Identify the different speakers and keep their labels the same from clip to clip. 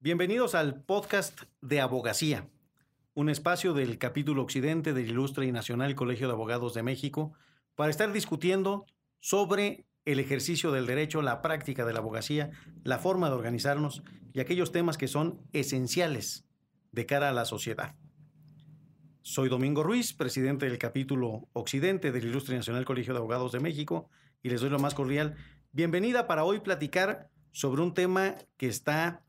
Speaker 1: Bienvenidos al podcast de Abogacía, un espacio del capítulo occidente del Ilustre y Nacional Colegio de Abogados de México para estar discutiendo sobre el ejercicio del derecho, la práctica de la abogacía, la forma de organizarnos y aquellos temas que son esenciales de cara a la sociedad. Soy Domingo Ruiz, presidente del capítulo Occidente del Ilustre Nacional Colegio de Abogados de México, y les doy lo más cordial bienvenida para hoy platicar sobre un tema que está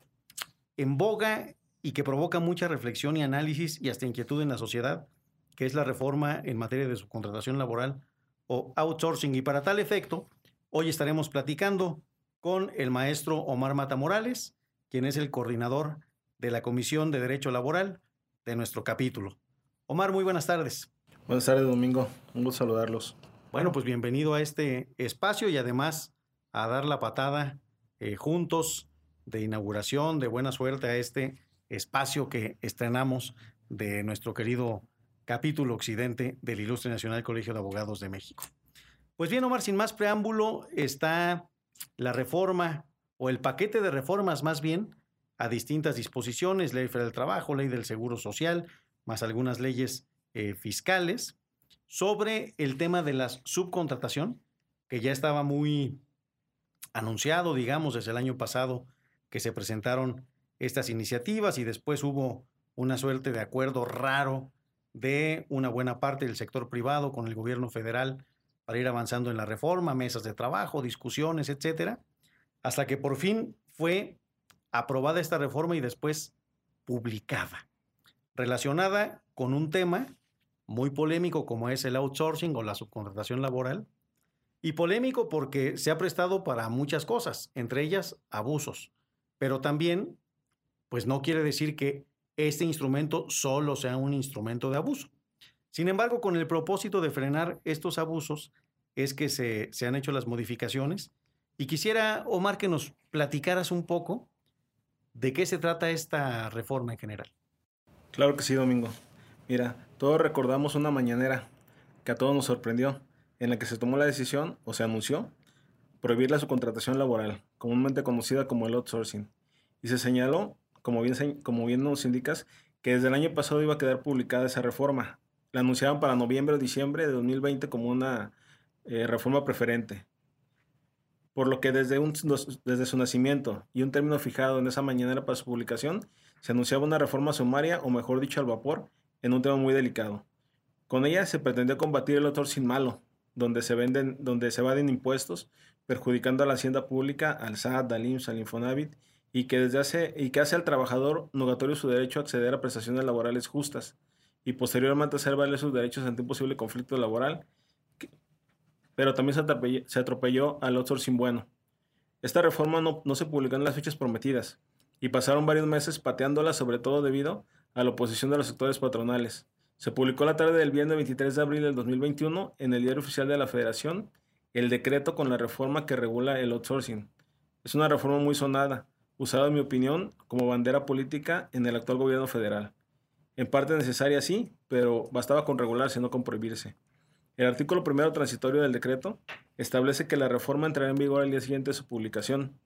Speaker 1: en boga y que provoca mucha reflexión y análisis y hasta inquietud en la sociedad, que es la reforma en materia de subcontratación laboral o outsourcing. Y para tal efecto, hoy estaremos platicando con el maestro Omar Mata Morales, quien es el coordinador de la Comisión de Derecho Laboral de nuestro capítulo. Omar, muy buenas tardes.
Speaker 2: Buenas tardes, Domingo. Un gusto saludarlos.
Speaker 1: Bueno, pues bienvenido a este espacio y además a dar la patada eh, juntos de inauguración, de buena suerte a este espacio que estrenamos de nuestro querido capítulo occidente del Ilustre Nacional Colegio de Abogados de México. Pues bien, Omar, sin más preámbulo, está la reforma o el paquete de reformas más bien a distintas disposiciones, ley federal del trabajo, ley del seguro social, más algunas leyes eh, fiscales, sobre el tema de la subcontratación, que ya estaba muy anunciado, digamos, desde el año pasado que se presentaron estas iniciativas y después hubo una suerte de acuerdo raro de una buena parte del sector privado con el gobierno federal para ir avanzando en la reforma, mesas de trabajo, discusiones, etcétera, hasta que por fin fue aprobada esta reforma y después publicada relacionada con un tema muy polémico como es el outsourcing o la subcontratación laboral. Y polémico porque se ha prestado para muchas cosas, entre ellas abusos. Pero también, pues no quiere decir que este instrumento solo sea un instrumento de abuso. Sin embargo, con el propósito de frenar estos abusos es que se, se han hecho las modificaciones. Y quisiera, Omar, que nos platicaras un poco de qué se trata esta reforma en general.
Speaker 2: Claro que sí, Domingo. Mira, todos recordamos una mañanera que a todos nos sorprendió, en la que se tomó la decisión, o se anunció, prohibir la subcontratación laboral, comúnmente conocida como el outsourcing. Y se señaló, como bien, como bien nos indicas, que desde el año pasado iba a quedar publicada esa reforma. La anunciaban para noviembre o diciembre de 2020 como una eh, reforma preferente. Por lo que desde, un, desde su nacimiento y un término fijado en esa mañanera para su publicación, se anunciaba una reforma sumaria, o mejor dicho, al vapor, en un tema muy delicado. Con ella se pretendía combatir el autor sin malo, donde se, venden, donde se evaden impuestos, perjudicando a la hacienda pública, al SAT, al IMSS, al Infonavit, y que, desde hace, y que hace al trabajador nugatorio su derecho a acceder a prestaciones laborales justas, y posteriormente hacer valer sus derechos ante un posible conflicto laboral, pero también se atropelló, se atropelló al outsourcing bueno. Esta reforma no, no se publicó en las fechas prometidas, y pasaron varios meses pateándola sobre todo debido a la oposición de los sectores patronales. Se publicó la tarde del viernes 23 de abril del 2021 en el Diario Oficial de la Federación el decreto con la reforma que regula el outsourcing. Es una reforma muy sonada, usada en mi opinión como bandera política en el actual gobierno federal. En parte necesaria sí, pero bastaba con regularse, no con prohibirse. El artículo primero transitorio del decreto establece que la reforma entrará en vigor al día siguiente de su publicación.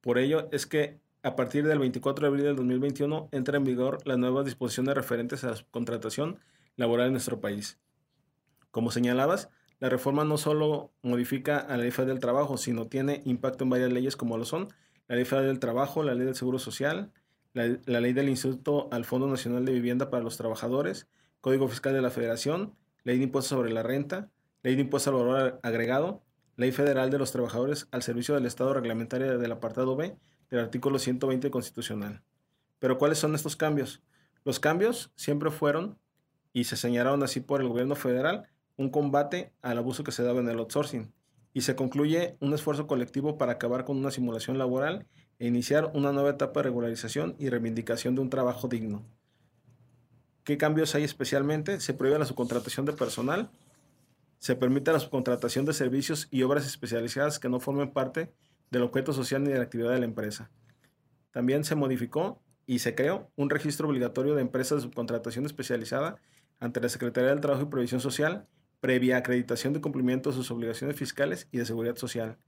Speaker 2: Por ello es que a partir del 24 de abril del 2021 entra en vigor las nuevas disposiciones referentes a la contratación laboral en nuestro país. Como señalabas, la reforma no solo modifica a la ley federal del trabajo, sino tiene impacto en varias leyes como lo son la ley federal del trabajo, la ley del seguro social, la, ley del Instituto al Fondo Nacional de Vivienda para los Trabajadores, Código Fiscal de la Federación, ley de impuestos sobre la renta, ley de impuesto al valor agregado, ley federal de los trabajadores al servicio del Estado reglamentaria del apartado B, del artículo 120 constitucional. Pero ¿cuáles son estos cambios? Los cambios siempre fueron, y se señalaron así por el gobierno federal, un combate al abuso que se daba en el outsourcing, y se concluye un esfuerzo colectivo para acabar con una simulación laboral e iniciar una nueva etapa de regularización y reivindicación de un trabajo digno. ¿Qué cambios hay especialmente? Se prohíbe la subcontratación de personal, se permite la subcontratación de servicios y obras especializadas que no formen parte del objeto social ni de la actividad de la empresa. También se modificó y se creó un registro obligatorio de empresas de subcontratación especializada ante la Secretaría del Trabajo y Previsión Social, previa acreditación de cumplimiento de sus obligaciones fiscales y de seguridad social.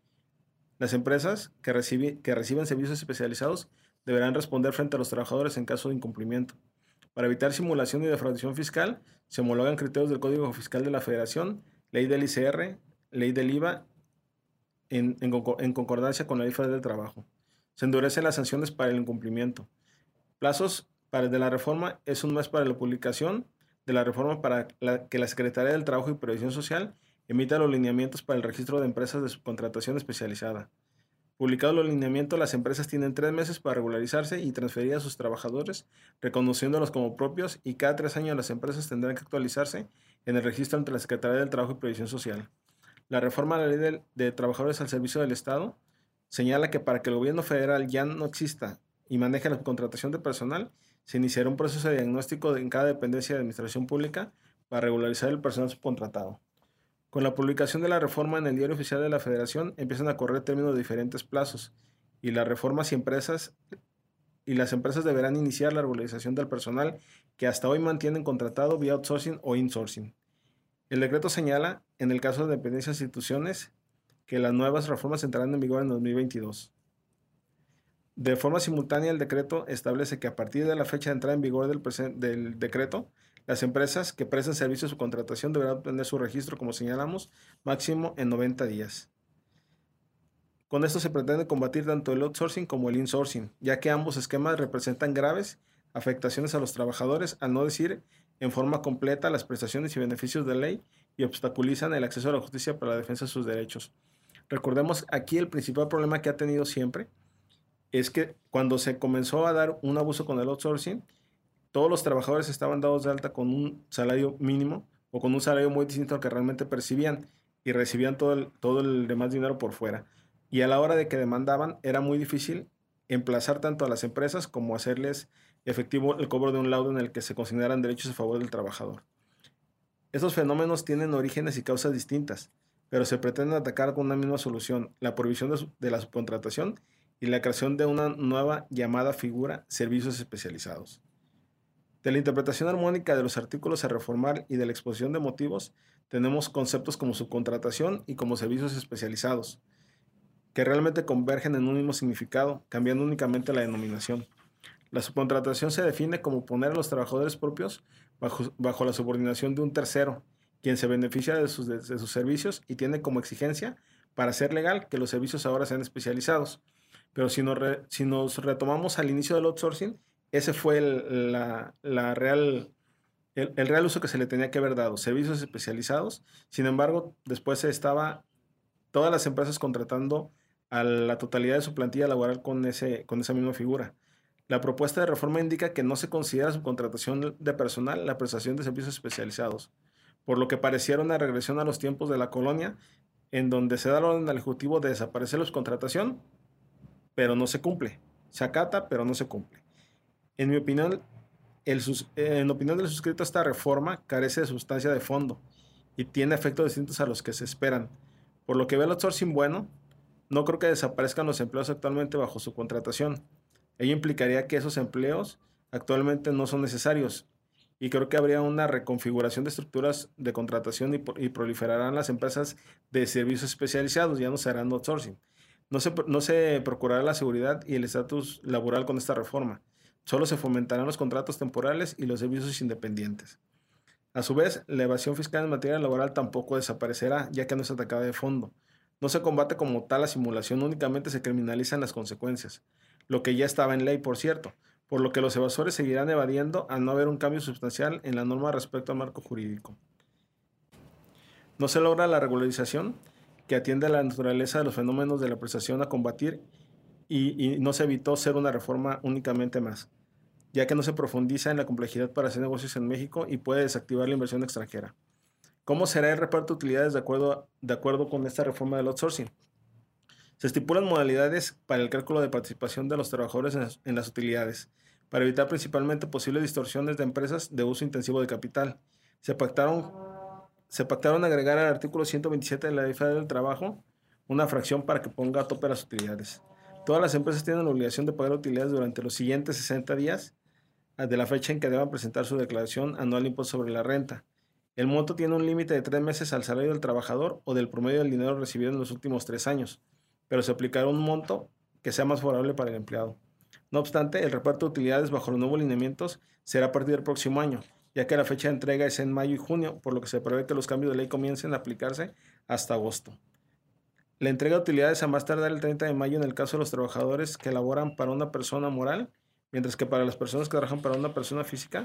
Speaker 2: Las empresas que, que reciben servicios especializados deberán responder frente a los trabajadores en caso de incumplimiento. Para evitar simulación y defraudación fiscal, se homologan criterios del Código Fiscal de la Federación, ley del ICR, ley del IVA, en, concordancia con la ley federal del trabajo. Se endurecen las sanciones para el incumplimiento. Plazos para de la reforma es un mes para la publicación de la reforma para que la Secretaría del Trabajo y Previsión Social emita los lineamientos para el registro de empresas de subcontratación especializada. Publicados los lineamientos, las empresas tienen tres meses para regularizarse y transferir a sus trabajadores, reconociéndolos como propios, y cada tres años las empresas tendrán que actualizarse en el registro ante la Secretaría del Trabajo y Previsión Social. La reforma a la ley de, de, trabajadores al servicio del Estado señala que para que el gobierno federal ya no exista y maneje la contratación de personal, se iniciará un proceso de diagnóstico en cada dependencia de administración pública para regularizar el personal subcontratado. Con la publicación de la reforma en el Diario Oficial de la Federación empiezan a correr términos de diferentes plazos y las reformas y empresas y las empresas deberán iniciar la regularización del personal que hasta hoy mantienen contratado vía outsourcing o insourcing. El decreto señala, en el caso de dependencias e instituciones, que las nuevas reformas entrarán en vigor en 2022. De forma simultánea, el decreto establece que a partir de la fecha de entrada en vigor del, decreto, las empresas que prestan servicios o contratación deberán obtener su registro, como señalamos, máximo en 90 días. Con esto se pretende combatir tanto el outsourcing como el insourcing, ya que ambos esquemas representan graves afectaciones a los trabajadores, al no decir en forma completa las prestaciones y beneficios de ley y obstaculizan el acceso a la justicia para la defensa de sus derechos. Recordemos aquí el principal problema que ha tenido siempre es que cuando se comenzó a dar un abuso con el outsourcing, todos los trabajadores estaban dados de alta con un salario mínimo o con un salario muy distinto al que realmente percibían y recibían todo el, todo el demás dinero por fuera. Y a la hora de que demandaban era muy difícil emplazar tanto a las empresas como hacerles efectivo el cobro de un laudo en el que se consideraran derechos a favor del trabajador. Estos fenómenos tienen orígenes y causas distintas, pero se pretenden atacar con una misma solución, la prohibición de la subcontratación y la creación de una nueva llamada figura servicios especializados. De la interpretación armónica de los artículos a reformar y de la exposición de motivos, tenemos conceptos como subcontratación y como servicios especializados, que realmente convergen en un mismo significado, cambiando únicamente la denominación. La subcontratación se define como poner a los trabajadores propios bajo, la subordinación de un tercero, quien se beneficia de sus, servicios y tiene como exigencia, para ser legal, que los servicios ahora sean especializados. Pero si si nos retomamos al inicio del outsourcing, ese fue el, la, real, el, real uso que se le tenía que haber dado, servicios especializados. Sin embargo, después estaba todas las empresas contratando a la totalidad de su plantilla laboral con, ese, con esa misma figura. La propuesta de reforma indica que no se considera subcontratación de personal la prestación de servicios especializados, por lo que pareciera una regresión a los tiempos de la colonia, en donde se da la orden al Ejecutivo de desaparecer la subcontratación, pero no se cumple. Se acata, pero no se cumple. En mi opinión, el, en opinión del suscrito, esta reforma carece de sustancia de fondo y tiene efectos distintos a los que se esperan. Por lo que ve el outsourcing bueno, no creo que desaparezcan los empleos actualmente bajo su contratación. Ello implicaría que esos empleos actualmente no son necesarios y creo que habría una reconfiguración de estructuras de contratación y, y proliferarán las empresas de servicios especializados, ya no serán outsourcing. No se, no se procurará la seguridad y el estatus laboral con esta reforma. Solo se fomentarán los contratos temporales y los servicios independientes. A su vez, la evasión fiscal en materia laboral tampoco desaparecerá, ya que no es atacada de fondo. No se combate como tal la simulación, únicamente se criminalizan las consecuencias, lo que ya estaba en ley, por cierto, por lo que los evasores seguirán evadiendo al no haber un cambio sustancial en la norma respecto al marco jurídico. No se logra la regularización que atiende a la naturaleza de los fenómenos de la prestación a combatir y, no se evitó ser una reforma únicamente más, ya que no se profundiza en la complejidad para hacer negocios en México y puede desactivar la inversión extranjera. ¿Cómo será el reparto de utilidades de acuerdo, de acuerdo con esta reforma del outsourcing? Se estipulan modalidades para el cálculo de participación de los trabajadores en las, en las utilidades, para evitar principalmente posibles distorsiones de empresas de uso intensivo de capital. Se pactaron, se pactaron agregar al artículo 127 de la Ley Federal del Trabajo una fracción para que ponga a tope las utilidades. Todas las empresas tienen la obligación de pagar utilidades durante los siguientes 60 días de la fecha en que deban presentar su declaración anual de impuesto sobre la renta. El monto tiene un límite de tres meses al salario del trabajador o del promedio del dinero recibido en los últimos tres años, pero se aplicará un monto que sea más favorable para el empleado. No obstante, el reparto de utilidades bajo los nuevos lineamientos será a partir del próximo año, ya que la fecha de entrega es en mayo y junio, por lo que se prevé que los cambios de ley comiencen a aplicarse hasta agosto. La entrega de utilidades a más tardar el 30 de mayo en el caso de los trabajadores que laboran para una persona moral, mientras que para las personas que trabajan para una persona física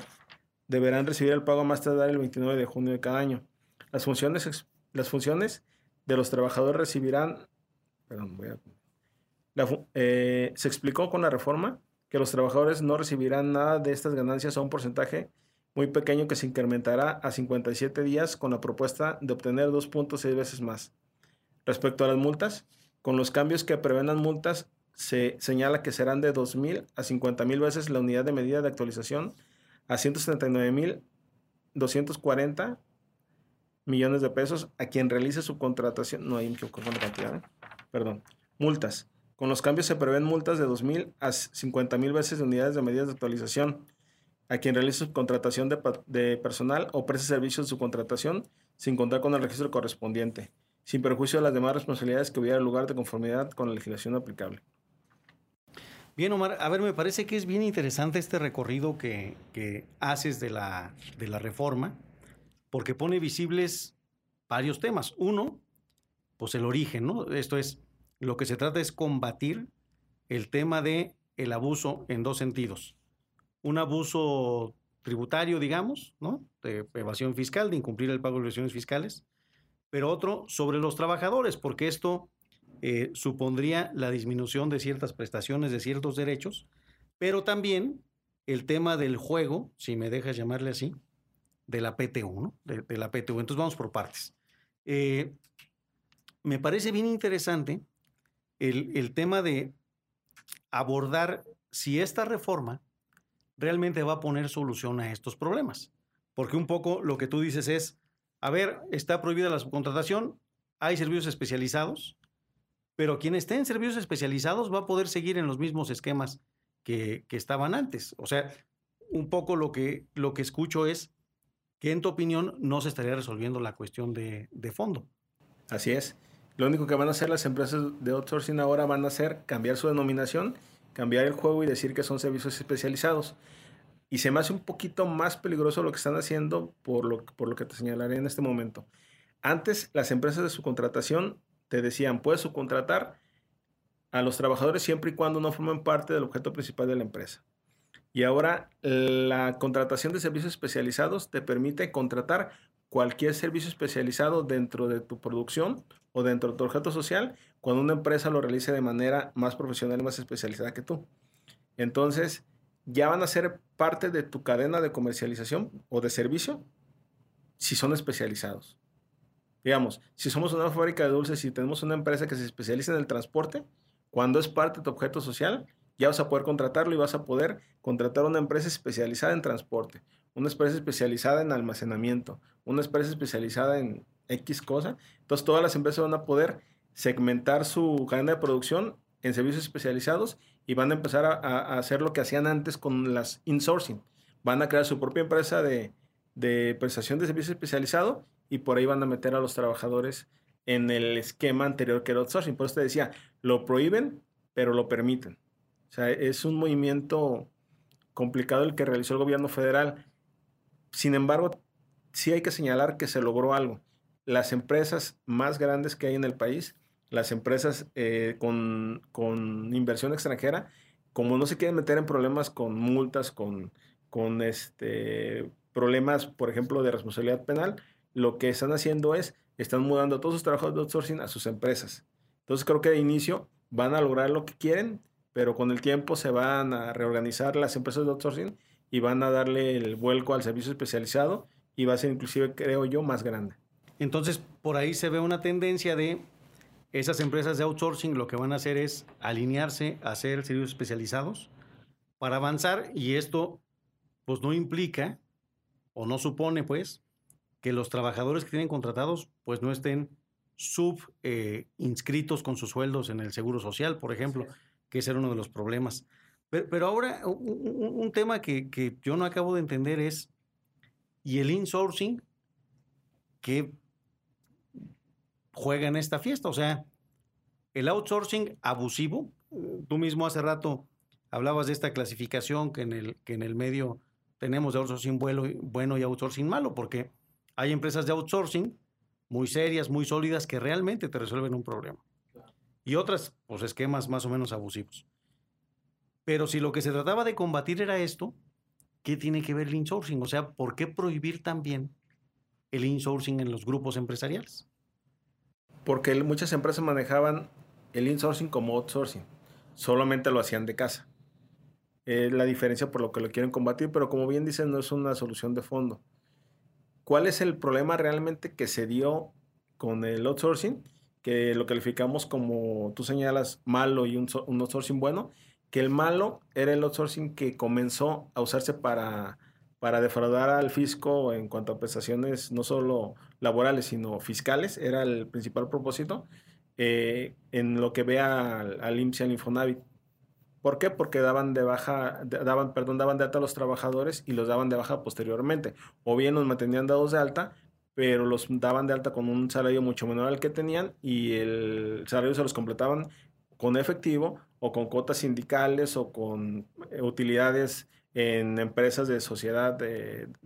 Speaker 2: deberán recibir el pago a más tardar el 29 de junio de cada año. Las funciones, las funciones de los trabajadores recibirán, perdón, voy a, eh, se explicó con la reforma que los trabajadores no recibirán nada de estas ganancias a un porcentaje muy pequeño que se incrementará a 57 días con la propuesta de obtener 2.6 veces más. Respecto a las multas, con los cambios que prevén las multas, se señala que serán de 2.000 a 50.000 veces la unidad de medida de actualización a 179.240 millones de pesos a quien realice su contratación. No, hay me con la cantidad. ¿eh? Perdón. Multas. Con los cambios se prevén multas de 2.000 a 50.000 veces de unidades de medidas de actualización a quien realice su contratación de, de personal o preste servicios de su contratación sin contar con el registro correspondiente, sin perjuicio de las demás responsabilidades que hubiera lugar de conformidad con la legislación aplicable.
Speaker 1: Bien, Omar, a ver, me parece que es bien interesante este recorrido que, que haces de la, de la reforma, porque pone visibles varios temas. Uno, pues el origen, ¿no? Esto es, lo que se trata es combatir el tema de el abuso en dos sentidos. Un abuso tributario, digamos, ¿no? De evasión fiscal, de incumplir el pago de obligaciones fiscales, pero otro sobre los trabajadores, porque esto eh, supondría la disminución de ciertas prestaciones, de ciertos derechos, pero también el tema del juego, si me dejas llamarle así, de la PTU, ¿no? De, la PTU. Entonces vamos por partes. Eh, me parece bien interesante el, el tema de abordar si esta reforma realmente va a poner solución a estos problemas. Porque un poco lo que tú dices es, a ver, está prohibida la subcontratación, hay servicios especializados, pero quien esté en servicios especializados va a poder seguir en los mismos esquemas que, estaban antes. O sea, un poco lo que, lo que escucho es que en tu opinión no se estaría resolviendo la cuestión de, de fondo.
Speaker 2: Así es. Lo único que van a hacer las empresas de outsourcing ahora van a hacer cambiar su denominación, cambiar el juego y decir que son servicios especializados. Y se me hace un poquito más peligroso lo que están haciendo por lo, por lo que te señalaré en este momento. Antes, las empresas de su contratación te decían, puedes subcontratar a los trabajadores siempre y cuando no formen parte del objeto principal de la empresa. Y ahora la contratación de servicios especializados te permite contratar cualquier servicio especializado dentro de tu producción o dentro de tu objeto social cuando una empresa lo realice de manera más profesional y más especializada que tú. Entonces, ya van a ser parte de tu cadena de comercialización o de servicio si son especializados. Digamos, si somos una fábrica de dulces y tenemos una empresa que se especializa en el transporte, cuando es parte de tu objeto social, ya vas a poder contratarlo y vas a poder contratar una empresa especializada en transporte, una empresa especializada en almacenamiento, una empresa especializada en X cosa. Entonces todas las empresas van a poder segmentar su cadena de producción en servicios especializados y van a empezar a, hacer lo que hacían antes con las insourcing. Van a crear su propia empresa de, de prestación de servicio especializado y por ahí van a meter a los trabajadores en el esquema anterior que era outsourcing. Por eso te decía, lo prohíben, pero lo permiten. O sea, es un movimiento complicado el que realizó el gobierno federal. Sin embargo, sí hay que señalar que se logró algo. Las empresas más grandes que hay en el país, las empresas eh, con, con, inversión extranjera, como no se quieren meter en problemas con multas, con, con este, problemas, por ejemplo, de responsabilidad penal, lo que están haciendo es, están mudando todos sus trabajadores de outsourcing a sus empresas. Entonces creo que de inicio van a lograr lo que quieren, pero con el tiempo se van a reorganizar las empresas de outsourcing y van a darle el vuelco al servicio especializado y va a ser inclusive, creo yo, más grande.
Speaker 1: Entonces, por ahí se ve una tendencia de esas empresas de outsourcing lo que van a hacer es alinearse a hacer servicios especializados para avanzar y esto pues no implica o no supone pues que los trabajadores que tienen contratados pues no estén sub eh, inscritos con sus sueldos en el seguro social, por ejemplo, que ese era uno de los problemas. Pero, ahora un, tema que, que, yo no acabo de entender es, ¿y el insourcing que juega en esta fiesta? O sea, el outsourcing abusivo, tú mismo hace rato hablabas de esta clasificación que en el, que en el medio tenemos de outsourcing bueno, bueno y outsourcing malo, porque hay empresas de outsourcing muy serias, muy sólidas, que realmente te resuelven un problema. Y otras, pues esquemas más o menos abusivos. Pero si lo que se trataba de combatir era esto, ¿qué tiene que ver el insourcing? O sea, ¿por qué prohibir también el insourcing en los grupos empresariales?
Speaker 2: Porque muchas empresas manejaban el insourcing como outsourcing. Solamente lo hacían de casa. Es la diferencia por lo que lo quieren combatir, pero como bien dicen, no es una solución de fondo. ¿Cuál es el problema realmente que se dio con el outsourcing? Que lo calificamos como tú señalas malo y un, outsourcing bueno, que el malo era el outsourcing que comenzó a usarse para, para defraudar al fisco en cuanto a prestaciones no solo laborales, sino fiscales, era el principal propósito eh, en lo que vea al, al y al Infonavit. ¿Por qué? Porque daban de baja, daban, perdón, daban de alta a los trabajadores y los daban de baja posteriormente. O bien los mantenían dados de alta, pero los daban de alta con un salario mucho menor al que tenían y el salario se los completaban con efectivo o con cuotas sindicales o con eh, utilidades en empresas de sociedad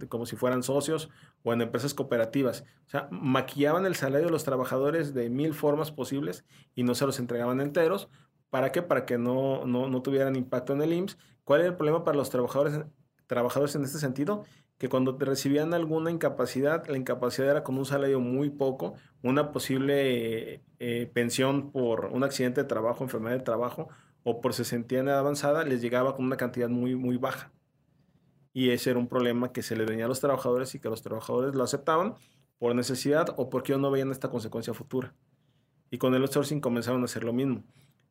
Speaker 2: como si fueran socios o en empresas cooperativas. O sea, maquillaban el salario de los trabajadores de mil formas posibles y no se los entregaban enteros. ¿Para qué? Para que no, no, tuvieran impacto en el IMSS. ¿Cuál era el problema para los trabajadores, trabajadores en este sentido? Que cuando recibían alguna incapacidad, la incapacidad era con un salario muy poco, una posible eh, pensión por un accidente de trabajo, enfermedad de trabajo, o por se sentían avanzada, les llegaba con una cantidad muy, muy baja y ese era un problema que se le venía a los trabajadores y que los trabajadores lo aceptaban por necesidad o porque no veían esta consecuencia futura. Y con el outsourcing comenzaron a hacer lo mismo.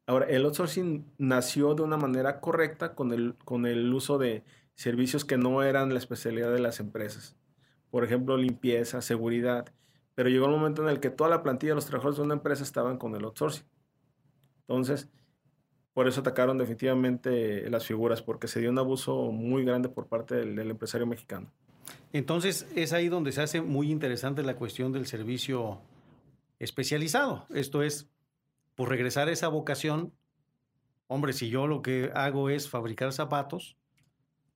Speaker 2: Ahora, el outsourcing nació de una manera correcta con el, con el uso de servicios que no eran la especialidad de las empresas. Por ejemplo, limpieza, seguridad. Pero llegó un momento en el que toda la plantilla de los trabajadores de una empresa estaban con el outsourcing. Entonces, por eso atacaron definitivamente las figuras, porque se dio un abuso muy grande por parte del, empresario mexicano.
Speaker 1: Entonces es ahí donde se hace muy interesante la cuestión del servicio especializado. Esto es, por regresar a esa vocación, hombre, si yo lo que hago es fabricar zapatos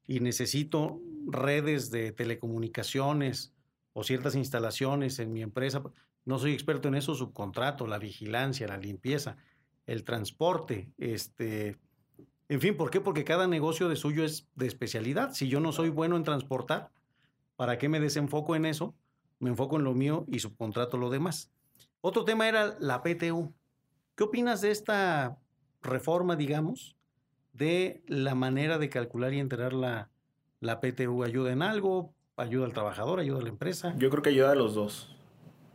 Speaker 1: y necesito redes de telecomunicaciones o ciertas instalaciones en mi empresa, no soy experto en eso, subcontrato, la vigilancia, la limpieza el transporte, este, en fin, ¿por qué? Porque cada negocio de suyo es de especialidad. Si yo no soy bueno en transportar, ¿para qué me desenfoco en eso? Me enfoco en lo mío y subcontrato lo demás. Otro tema era la PTU. ¿Qué opinas de esta reforma, digamos, de la manera de calcular y enterar la, la PTU? ¿Ayuda en algo? ¿Ayuda al trabajador? ¿Ayuda a la empresa?
Speaker 2: Yo creo que ayuda a los dos.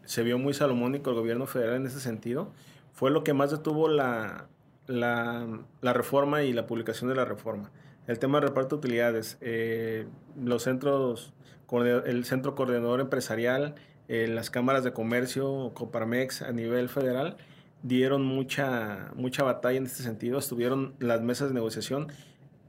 Speaker 2: Se vio muy salomónico el gobierno federal en ese sentido fue lo que más detuvo la, la, reforma y la publicación de la reforma. El tema de reparto de utilidades, eh, los centros, el centro coordinador empresarial, eh, las cámaras de comercio, Coparmex a nivel federal, dieron mucha, mucha batalla en este sentido. Estuvieron las mesas de negociación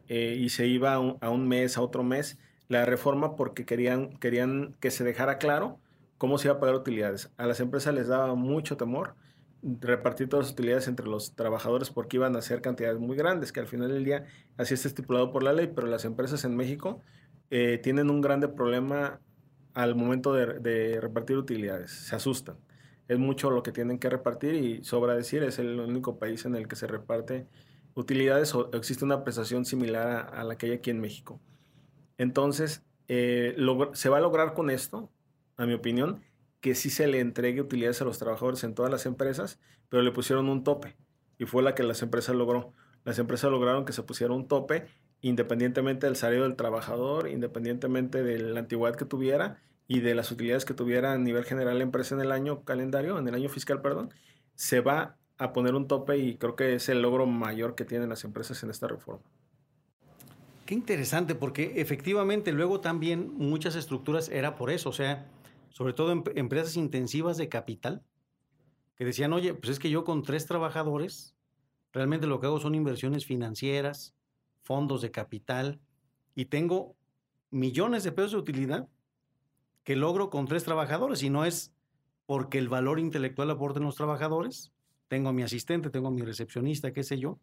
Speaker 2: eh, y se iba a un, a un, mes, a otro mes, la reforma porque querían, querían que se dejara claro cómo se iba a pagar utilidades. A las empresas les daba mucho temor repartir todas las utilidades entre los trabajadores porque iban a ser cantidades muy grandes, que al final del día así está estipulado por la ley, pero las empresas en México eh, tienen un grande problema al momento de, repartir utilidades, se asustan. Es mucho lo que tienen que repartir y sobra decir, es el único país en el que se reparte utilidades o existe una prestación similar a, la que hay aquí en México. Entonces, eh, se va a lograr con esto, a mi opinión, que sí se le entregue utilidades a los trabajadores en todas las empresas, pero le pusieron un tope y fue la que las empresas logró. Las empresas lograron que se pusiera un tope independientemente del salario del trabajador, independientemente de la antigüedad que tuviera y de las utilidades que tuviera a nivel general la empresa en el año calendario, en el año fiscal, perdón, se va a poner un tope y creo que es el logro mayor que tienen las empresas en esta reforma.
Speaker 1: Qué interesante, porque efectivamente luego también muchas estructuras era por eso, o sea, sobre todo en empresas intensivas de capital, que decían, oye, pues es que yo con tres trabajadores, realmente lo que hago son inversiones financieras, fondos de capital, y tengo millones de pesos de utilidad que logro con tres trabajadores, y no es porque el valor intelectual aporten los trabajadores, tengo a mi asistente, tengo a mi recepcionista, qué sé yo,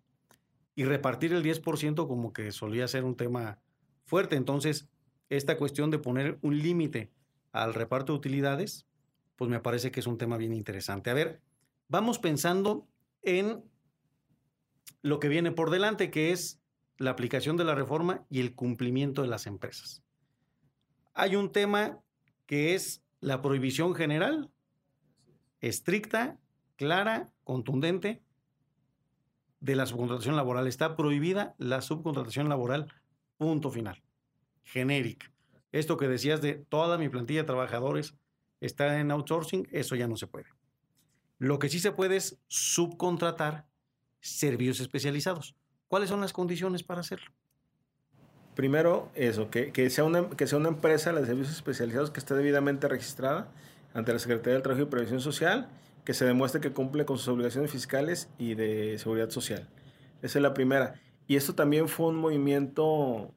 Speaker 1: y repartir el 10% como que solía ser un tema fuerte. Entonces, esta cuestión de poner un límite al reparto de utilidades, pues me parece que es un tema bien interesante. A ver, vamos pensando en lo que viene por delante, que es la aplicación de la reforma y el cumplimiento de las empresas. Hay un tema que es la prohibición general, estricta, clara, contundente, de la subcontratación laboral. Está prohibida la subcontratación laboral, punto final, genérica. Esto que decías de toda mi plantilla de trabajadores está en outsourcing, eso ya no se puede. Lo que sí se puede es subcontratar servicios especializados. ¿Cuáles son las condiciones para hacerlo?
Speaker 2: Primero, eso, que, que, sea una, que sea una empresa de servicios especializados que esté debidamente registrada ante la Secretaría del Trabajo y Previsión Social, que se demuestre que cumple con sus obligaciones fiscales y de seguridad social. Esa es la primera. Y esto también fue un movimiento,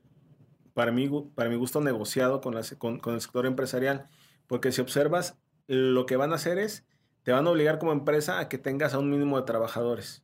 Speaker 2: para mí, para mi gusto, negociado con, con, con el sector empresarial, porque si observas, lo que van a hacer es, te van a obligar como empresa a que tengas a un mínimo de trabajadores.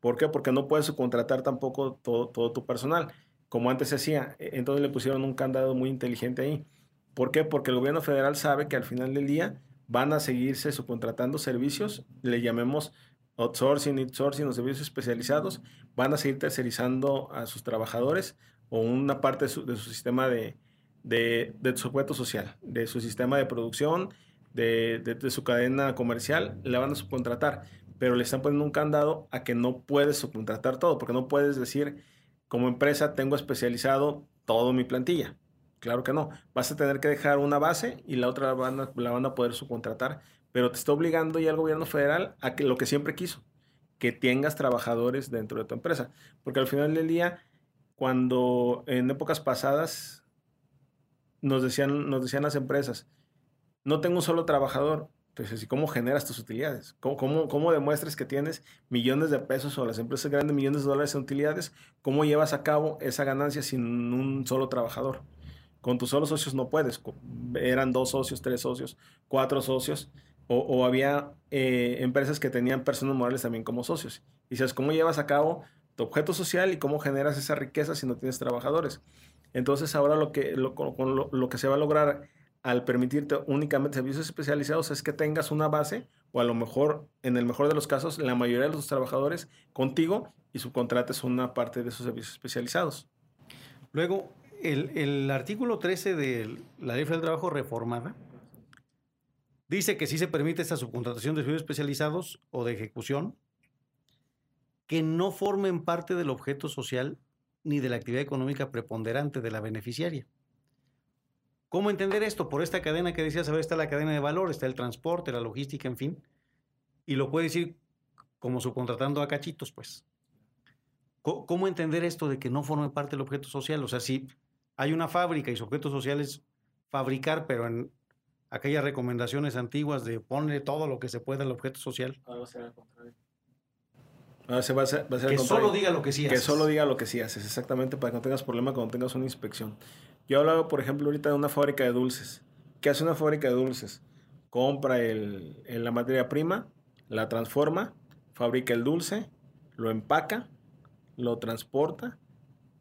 Speaker 2: ¿Por qué? Porque no puedes subcontratar tampoco todo, todo tu personal, como antes se hacía. E, entonces le pusieron un candado muy inteligente ahí. ¿Por qué? Porque el gobierno federal sabe que al final del día van a seguirse subcontratando servicios, le llamemos outsourcing, outsourcing o servicios especializados, van a seguir tercerizando a sus trabajadores o una parte de su, sistema de, de, de sujeto social, de su sistema de producción, de, de, su cadena comercial, la van a subcontratar pero le están poniendo un candado a que no puedes subcontratar todo, porque no puedes decir, como empresa tengo especializado todo mi plantilla. Claro que no. Vas a tener que dejar una base y la otra la van a, la van a poder subcontratar, pero te está obligando ya el gobierno federal a que lo que siempre quiso, que tengas trabajadores dentro de tu empresa. Porque al final del día, cuando en épocas pasadas nos decían, nos decían las empresas, no tengo un solo trabajador, entonces, ¿y cómo generas tus utilidades? ¿Cómo, cómo, cómo demuestras que tienes millones de pesos o las empresas grandes millones de dólares en utilidades? ¿Cómo llevas a cabo esa ganancia sin un solo trabajador? Con tus solos socios no puedes. Eran dos socios, tres socios, cuatro socios. O, había eh, empresas que tenían personas morales también como socios. Y dices, ¿cómo llevas a cabo tu objeto social y cómo generas esa riqueza si no tienes trabajadores? Entonces ahora lo que, lo, lo, lo que se va a lograr al permitirte únicamente servicios especializados es que tengas una base o a lo mejor, en el mejor de los casos, la mayoría de los trabajadores contigo y subcontrates una parte de esos servicios especializados.
Speaker 1: Luego, el, el artículo 13 de la Ley del Trabajo reformada dice que sí se permite esta subcontratación de servicios especializados o de ejecución que no formen parte del objeto social ni de la actividad económica preponderante de la beneficiaria. ¿Cómo entender esto? Por esta cadena que decías, ver, está la cadena de valor, está el transporte, la logística, en fin. Y lo puedes decir como subcontratando a cachitos, pues. ¿Cómo entender esto de que no forme parte del objeto social? O sea, si hay una fábrica y su objeto social es fabricar, pero en aquellas recomendaciones antiguas de ponerle todo lo que se pueda al objeto social.
Speaker 2: Va al Ahora se va a ser,
Speaker 1: que solo diga lo que sí
Speaker 2: haces. Que solo diga lo que sí haces, exactamente, para que no tengas problema cuando tengas una inspección. Yo hablaba, por ejemplo, ahorita de una fábrica de dulces. ¿Qué hace una fábrica de dulces? Compra el, la materia prima, la transforma, fabrica el dulce, lo empaca, lo transporta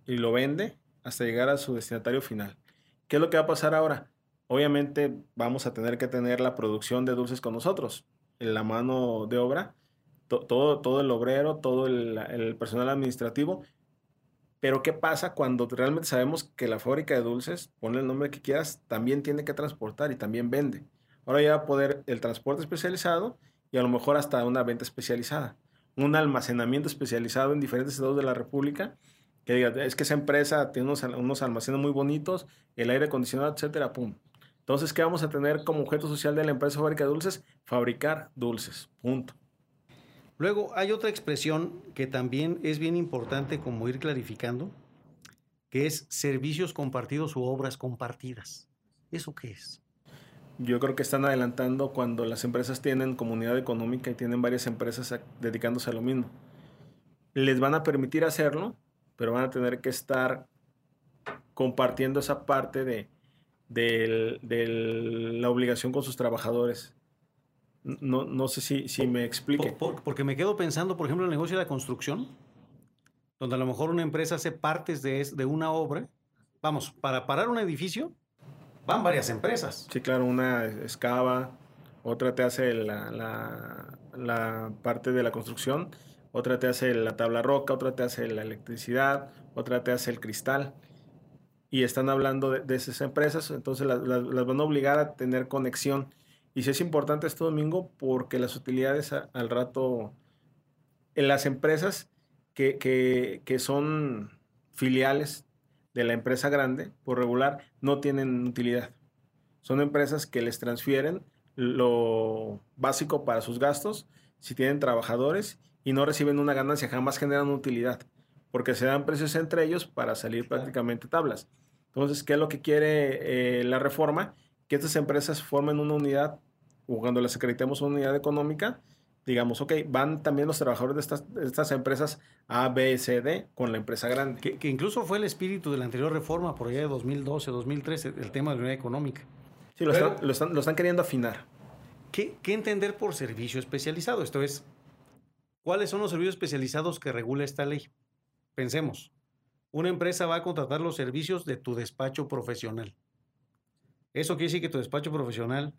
Speaker 2: y lo vende hasta llegar a su destinatario final. ¿Qué es lo que va a pasar ahora? Obviamente vamos a tener que tener la producción de dulces con nosotros, en la mano de obra, todo, todo el obrero, todo el, personal administrativo pero ¿qué pasa cuando realmente sabemos que la fábrica de dulces, ponle el nombre que quieras, también tiene que transportar y también vende? Ahora ya va a poder el transporte especializado y a lo mejor hasta una venta especializada. Un almacenamiento especializado en diferentes estados de la República que diga, es que esa empresa tiene unos, unos almacenes muy bonitos, el aire acondicionado, etcétera, pum. Entonces, ¿qué vamos a tener como objeto social de la empresa fábrica de dulces? Fabricar dulces, punto.
Speaker 1: Luego hay otra expresión que también es bien importante como ir clarificando, que es servicios compartidos u obras compartidas. ¿Eso qué es?
Speaker 2: Yo creo que están adelantando cuando las empresas tienen comunidad económica y tienen varias empresas dedicándose a lo mismo. Les van a permitir hacerlo, pero van a tener que estar compartiendo esa parte de, de la obligación con sus trabajadores. No, no sé si, si me explique.
Speaker 1: porque me quedo pensando, por ejemplo, el negocio de la construcción. donde a lo mejor una empresa hace partes de, de una obra. Vamos, para parar un edificio van varias empresas.
Speaker 2: Sí, claro, una excava, otra te hace la, la, la parte de la construcción, otra te hace la tabla roca, otra te hace la electricidad, otra te hace el cristal. Y están hablando de, esas empresas, entonces las, las, van a obligar a tener conexión. Y sí es importante este domingo porque las utilidades al rato, en las empresas que, que, que son filiales de la empresa grande, por regular, no tienen utilidad. Son empresas que les transfieren lo básico para sus gastos, si tienen trabajadores, y no reciben una ganancia, jamás generan utilidad, porque se dan precios entre ellos para salir prácticamente tablas. Entonces, ¿qué es lo que quiere eh, la reforma? Que estas empresas formen una unidad, o cuando les acreditemos una unidad económica, digamos, ok, van también los trabajadores de estas, de estas empresas A, B, C, D con la empresa grande.
Speaker 1: Que, incluso fue el espíritu de la anterior reforma, por allá de 2012, 2013, el tema de la unidad económica.
Speaker 2: Sí, lo, están, lo, están, lo están, queriendo afinar.
Speaker 1: ¿qué, ¿Qué entender por servicio especializado? Esto es, ¿cuáles son los servicios especializados que regula esta ley? Pensemos, una empresa va a contratar los servicios de tu despacho profesional. Eso quiere decir que tu despacho profesional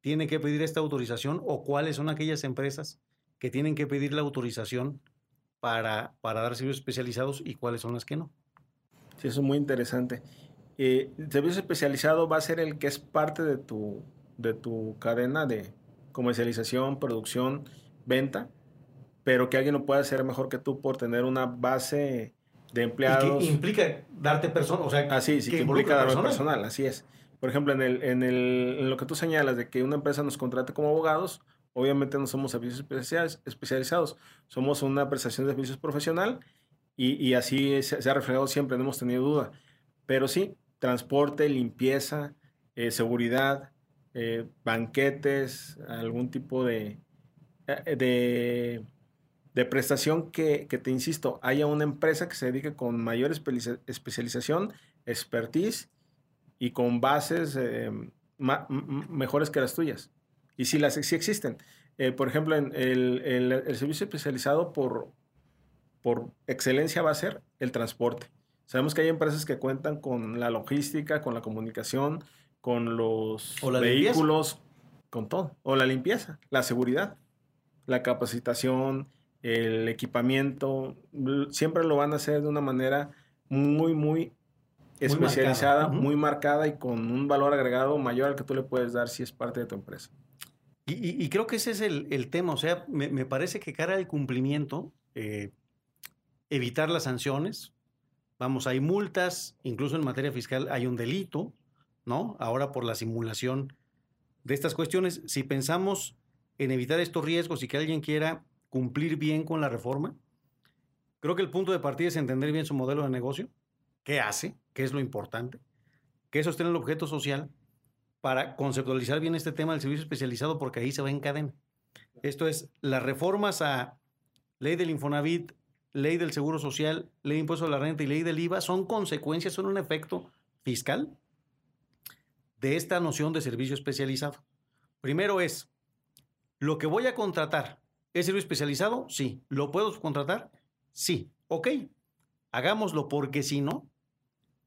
Speaker 1: tiene que pedir esta autorización o cuáles son aquellas empresas que tienen que pedir la autorización para, para dar servicios especializados y cuáles son las que no.
Speaker 2: Sí, eso es muy interesante. Eh, el servicio especializado va a ser el que es parte de tu, de tu cadena de comercialización, producción, venta, pero que alguien lo pueda hacer mejor que tú por tener una base de empleados.
Speaker 1: Y que implica darte personal, o sea,
Speaker 2: así, ah, sí, que, que implica darme personal, así es. Por ejemplo, en, el, en, el, en lo que tú señalas de que una empresa nos contrate como abogados, obviamente no somos servicios especializados, somos una prestación de servicios profesional y, y así se, ha reflejado siempre, no hemos tenido duda. Pero sí, transporte, limpieza, eh, seguridad, eh, banquetes, algún tipo de, eh, de, de prestación que, que, te insisto, haya una empresa que se dedique con mayor especialización, expertise y con bases eh, mejores que las tuyas. Y si las sí existen. Eh, por ejemplo, en el, el, servicio especializado por, por excelencia va a ser el transporte. Sabemos que hay empresas que cuentan con la logística, con la comunicación, con los vehículos, con todo. O la limpieza, la seguridad, la capacitación, el equipamiento. Siempre lo van a hacer de una manera muy, muy especializada, muy marcada y con un valor agregado mayor al que tú le puedes dar si es parte de tu empresa.
Speaker 1: Y, creo que ese es el, tema, o sea, me, parece que cara al cumplimiento, eh, evitar las sanciones, vamos, hay multas, incluso en materia fiscal hay un delito, ¿no? Ahora por la simulación de estas cuestiones, si pensamos en evitar estos riesgos y que alguien quiera cumplir bien con la reforma, creo que el punto de partida es entender bien su modelo de negocio, qué hace, qué es lo importante, qué sostiene el objeto social para conceptualizar bien este tema del servicio especializado, porque ahí se va en cadena. Esto es, las reformas a ley del Infonavit, ley del Seguro Social, ley de impuesto a la renta y ley del IVA son consecuencias, son un efecto fiscal de esta noción de servicio especializado. Primero es, lo que voy a contratar, ¿es servicio especializado? Sí. ¿Lo puedo contratar? Sí. Ok, hagámoslo porque si no,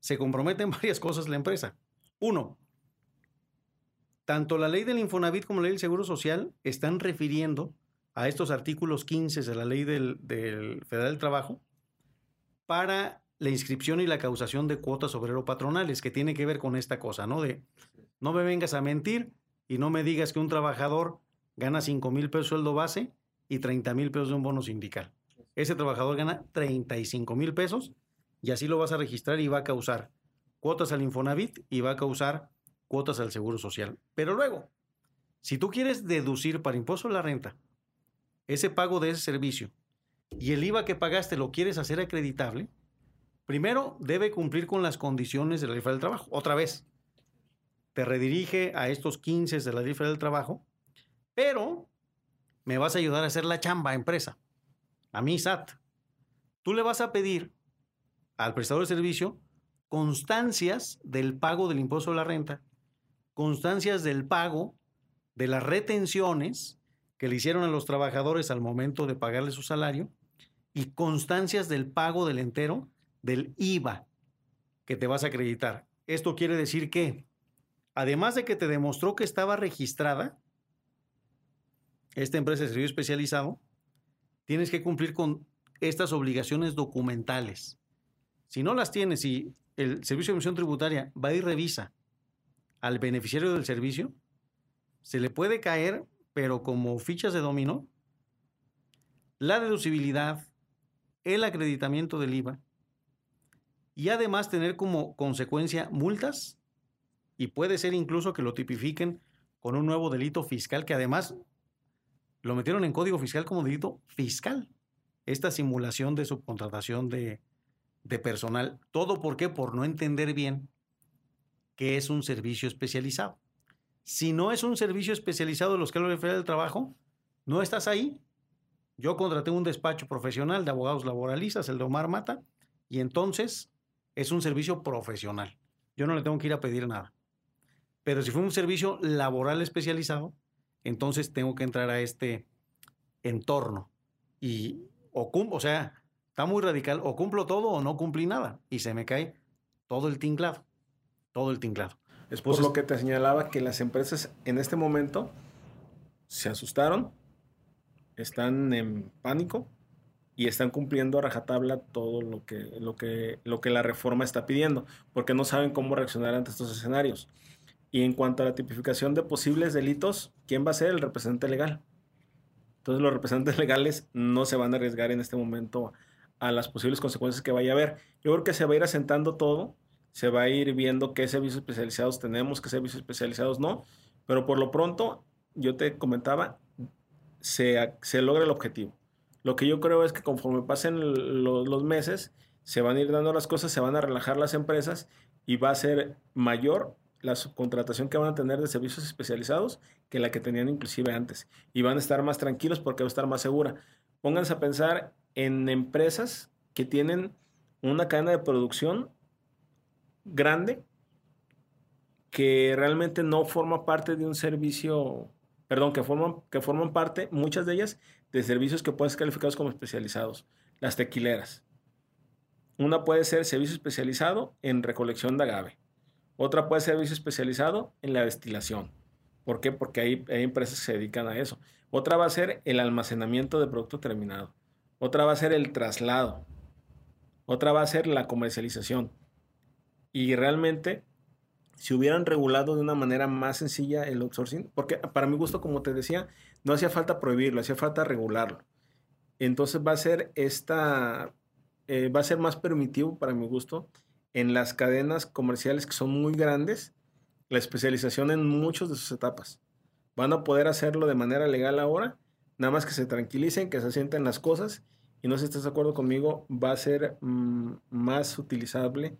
Speaker 1: se comprometen varias cosas la empresa. Uno, tanto la ley del Infonavit como la ley del Seguro Social están refiriendo a estos artículos 15 de la ley del, Federal del Trabajo para la inscripción y la causación de cuotas obrero-patronales, que tiene que ver con esta cosa, ¿no? De no me vengas a mentir y no me digas que un trabajador gana 5 mil pesos sueldo base y 30 mil pesos de un bono sindical. Ese trabajador gana 35 mil pesos y así lo vas a registrar y va a causar cuotas al Infonavit y va a causar cuotas al Seguro Social. Pero luego, si tú quieres deducir para impuesto a la renta ese pago de ese servicio y el IVA que pagaste lo quieres hacer acreditable, primero debe cumplir con las condiciones de la ley del trabajo. Otra vez, te redirige a estos 15 de la ley del trabajo, pero me vas a ayudar a hacer la chamba empresa, a mi SAT. Tú le vas a pedir al prestador de servicio constancias del pago del impuesto a la renta, constancias del pago de las retenciones que le hicieron a los trabajadores al momento de pagarle su salario y constancias del pago del entero del IVA que te vas a acreditar. Esto quiere decir que, además de que te demostró que estaba registrada, esta empresa de servicio especializado, tienes que cumplir con estas obligaciones documentales. Si no las tienes y el Servicio de Emisión Tributaria va y revisa al beneficiario del servicio, se le puede caer, pero como fichas de dominó, la deducibilidad, el acreditamiento del IVA y además tener como consecuencia multas y puede ser incluso que lo tipifiquen con un nuevo delito fiscal que además lo metieron en código fiscal como delito fiscal. Esta simulación de subcontratación de, de personal. ¿Todo por qué? Por no entender bien qué es un servicio especializado. Si no es un servicio especializado de los que lo refiere al trabajo, no estás ahí. Yo contraté un despacho profesional de abogados laboralistas, el de Omar Mata, y entonces es un servicio profesional. Yo no le tengo que ir a pedir nada. Pero si fue un servicio laboral especializado, entonces tengo que entrar a este entorno. Y, o, o sea, está muy radical, o cumplo todo o no cumplí nada. Y se me cae todo el tinglado. Todo el tinglado.
Speaker 2: Es por lo que te señalaba que las empresas en este momento se asustaron, están en pánico y están cumpliendo a rajatabla todo lo que, lo que, lo que la reforma está pidiendo, porque no saben cómo reaccionar ante estos escenarios. Y en cuanto a la tipificación de posibles delitos, ¿quién va a ser el representante legal? Entonces los representantes legales no se van a arriesgar en este momento a las posibles consecuencias que vaya a haber. Yo creo que se va a ir asentando todo, se va a ir viendo qué servicios especializados tenemos, qué servicios especializados no, pero por lo pronto, yo te comentaba, se, se logra el objetivo. Lo que yo creo es que conforme pasen los meses, se van a ir dando las cosas, se van a relajar las empresas y va a ser mayor la subcontratación que van a tener de servicios especializados que la que tenían inclusive antes. Y van a estar más tranquilos porque va a estar más segura. Pónganse a pensar en empresas que tienen una cadena de producción grande que realmente no forma parte de un servicio, perdón, que forman, que forman parte, muchas de ellas, de servicios que pueden ser calificados como especializados. Las tequileras. Una puede ser servicio especializado en recolección de agave otra puede ser servicio especializado en la destilación. ¿Por qué? Porque hay, hay, empresas que se dedican a eso. Otra va a ser el almacenamiento de producto terminado. Otra va a ser el traslado. Otra va a ser la comercialización. Y realmente, si hubieran regulado de una manera más sencilla el outsourcing, porque para mi gusto, como te decía, no hacía falta prohibirlo, hacía falta regularlo. Entonces va a ser esta, eh, va a ser más permitivo para mi gusto en las cadenas comerciales que son muy grandes la especialización en muchas de sus etapas. Van a poder hacerlo de manera legal ahora, nada más que se tranquilicen, que se sienten las cosas y no sé si estás de acuerdo conmigo, va a ser mm, más utilizable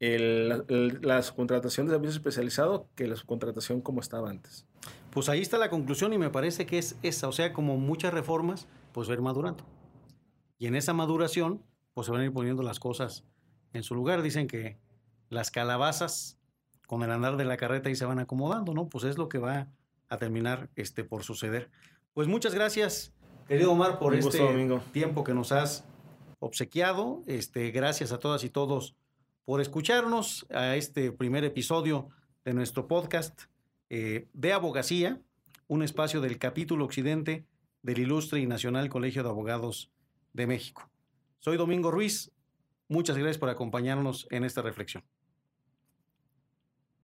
Speaker 2: la subcontratación de servicio especializado que la subcontratación como estaba antes.
Speaker 1: Pues ahí está la conclusión y me parece que es esa, o sea, como muchas reformas, pues ir madurando. Y en esa maduración, pues se van a ir poniendo las cosas en su lugar. Dicen que las calabazas con el andar de la carreta ahí se van acomodando, ¿no? Pues es lo que va a terminar este, por suceder. Pues muchas gracias, querido Omar, por este tiempo que nos has obsequiado. Este, gracias a todas y todos por escucharnos a este primer episodio de nuestro podcast eh, de Abogacía, un espacio del capítulo occidente del Ilustre y Nacional Colegio de Abogados de México. Soy Domingo Ruiz, Muchas gracias por acompañarnos en esta reflexión.